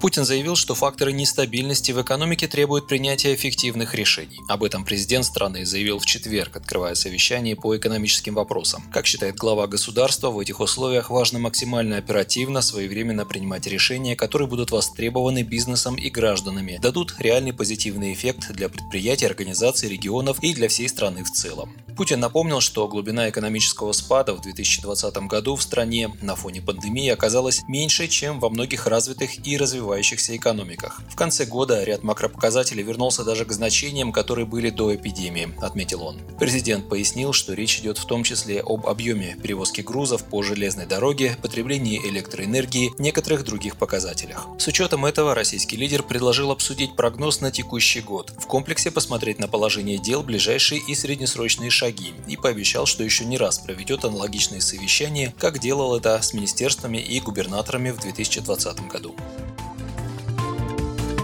Путин заявил, что факторы нестабильности в экономике требуют принятия эффективных решений. Об этом президент страны заявил в четверг, открывая совещание по экономическим вопросам. Как считает глава государства, в этих условиях важно максимально оперативно, своевременно принимать решения, которые будут востребованы бизнесом и гражданами, дадут реальный позитивный эффект для предприятий, организаций, регионов и для всей страны в целом. Путин напомнил, что глубина экономического спада в 2020 году в стране на фоне пандемии оказалась меньше, чем во многих развитых и развивающихся развивающихся экономиках. В конце года ряд макропоказателей вернулся даже к значениям, которые были до эпидемии, отметил он. Президент пояснил, что речь идет в том числе об объеме перевозки грузов по железной дороге, потреблении электроэнергии, некоторых других показателях. С учетом этого российский лидер предложил обсудить прогноз на текущий год, в комплексе посмотреть на положение дел, ближайшие и среднесрочные шаги и пообещал, что еще не раз проведет аналогичные совещания, как делал это с министерствами и губернаторами в 2020 году.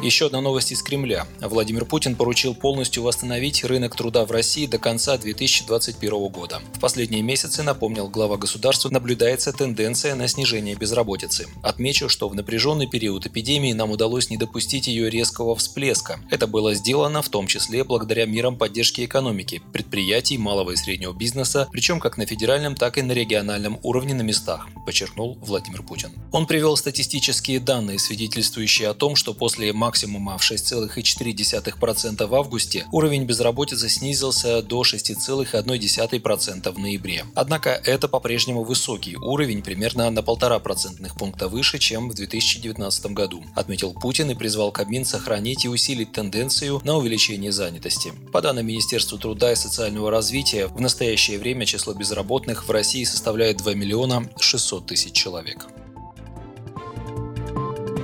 Еще одна новость из Кремля. Владимир Путин поручил полностью восстановить рынок труда в России до конца 2021 года. В последние месяцы, напомнил глава государства, наблюдается тенденция на снижение безработицы. Отмечу, что в напряженный период эпидемии нам удалось не допустить ее резкого всплеска. Это было сделано в том числе благодаря мерам поддержки экономики, предприятий, малого и среднего бизнеса, причем как на федеральном, так и на региональном уровне на местах, подчеркнул Владимир Путин. Он привел статистические данные, свидетельствующие о том, что после максимума максимума в 6,4% в августе, уровень безработицы снизился до 6,1% в ноябре. Однако это по-прежнему высокий уровень, примерно на полтора процентных пункта выше, чем в 2019 году, отметил Путин и призвал Кабмин сохранить и усилить тенденцию на увеличение занятости. По данным Министерства труда и социального развития, в настоящее время число безработных в России составляет 2 миллиона 600 тысяч человек.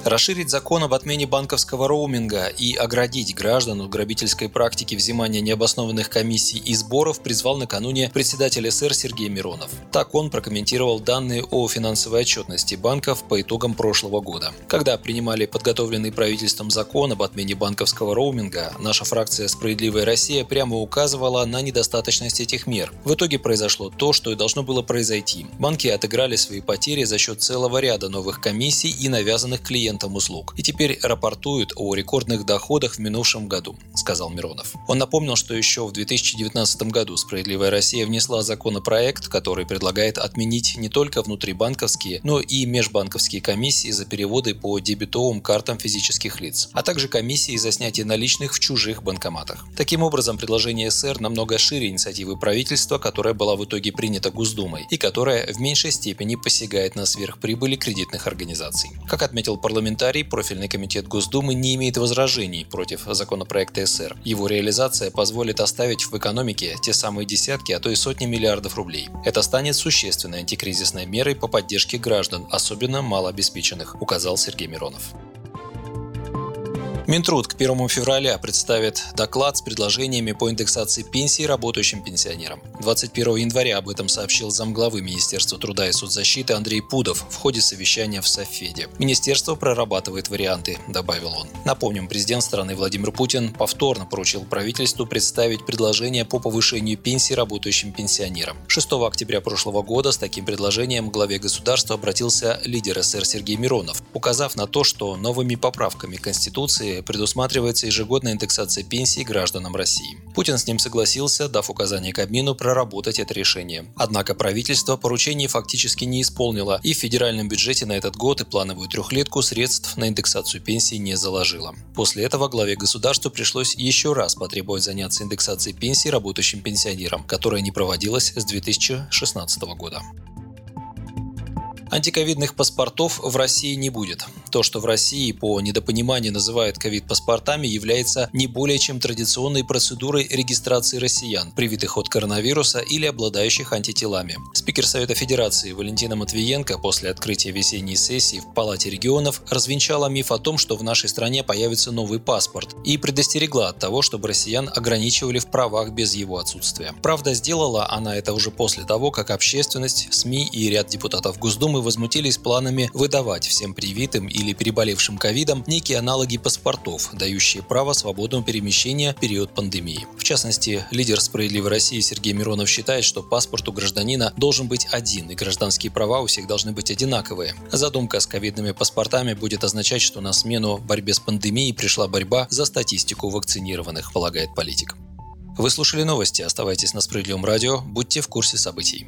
Расширить закон об отмене банковского роуминга и оградить граждан от грабительской практики взимания необоснованных комиссий и сборов призвал накануне председатель СР Сергей Миронов. Так он прокомментировал данные о финансовой отчетности банков по итогам прошлого года. Когда принимали подготовленный правительством закон об отмене банковского роуминга, наша фракция «Справедливая Россия» прямо указывала на недостаточность этих мер. В итоге произошло то, что и должно было произойти. Банки отыграли свои потери за счет целого ряда новых комиссий и навязанных клиентам клиентам услуг и теперь рапортуют о рекордных доходах в минувшем году, сказал Миронов. Он напомнил, что еще в 2019 году «Справедливая Россия» внесла законопроект, который предлагает отменить не только внутрибанковские, но и межбанковские комиссии за переводы по дебетовым картам физических лиц, а также комиссии за снятие наличных в чужих банкоматах. Таким образом, предложение СР намного шире инициативы правительства, которая была в итоге принята Госдумой и которая в меньшей степени посягает на сверхприбыли кредитных организаций. Как отметил парламент парламентарий, профильный комитет Госдумы не имеет возражений против законопроекта СР. Его реализация позволит оставить в экономике те самые десятки, а то и сотни миллиардов рублей. Это станет существенной антикризисной мерой по поддержке граждан, особенно малообеспеченных, указал Сергей Миронов. Минтруд к 1 февраля представит доклад с предложениями по индексации пенсий работающим пенсионерам. 21 января об этом сообщил замглавы Министерства труда и соцзащиты Андрей Пудов в ходе совещания в Софеде. Министерство прорабатывает варианты, добавил он. Напомним, президент страны Владимир Путин повторно поручил правительству представить предложение по повышению пенсий работающим пенсионерам. 6 октября прошлого года с таким предложением главе государства обратился лидер СССР Сергей Миронов, указав на то, что новыми поправками Конституции предусматривается ежегодная индексация пенсий гражданам России. Путин с ним согласился, дав указание Кабмину проработать это решение. Однако правительство поручений фактически не исполнило и в федеральном бюджете на этот год и плановую трехлетку средств на индексацию пенсий не заложило. После этого главе государства пришлось еще раз потребовать заняться индексацией пенсий работающим пенсионерам, которая не проводилась с 2016 года. Антиковидных паспортов в России не будет. То, что в России по недопониманию называют ковид-паспортами, является не более чем традиционной процедурой регистрации россиян, привитых от коронавируса или обладающих антителами. Спикер Совета Федерации Валентина Матвиенко после открытия весенней сессии в Палате регионов развенчала миф о том, что в нашей стране появится новый паспорт, и предостерегла от того, чтобы россиян ограничивали в правах без его отсутствия. Правда, сделала она это уже после того, как общественность, СМИ и ряд депутатов Госдумы возмутились планами выдавать всем привитым или переболевшим ковидом некие аналоги паспортов, дающие право свободного перемещения в период пандемии. В частности, лидер «Справедливой России» Сергей Миронов считает, что паспорт у гражданина должен быть один, и гражданские права у всех должны быть одинаковые. Задумка с ковидными паспортами будет означать, что на смену борьбе с пандемией пришла борьба за статистику вакцинированных, полагает политик. Вы слушали новости. Оставайтесь на Справедливом радио. Будьте в курсе событий.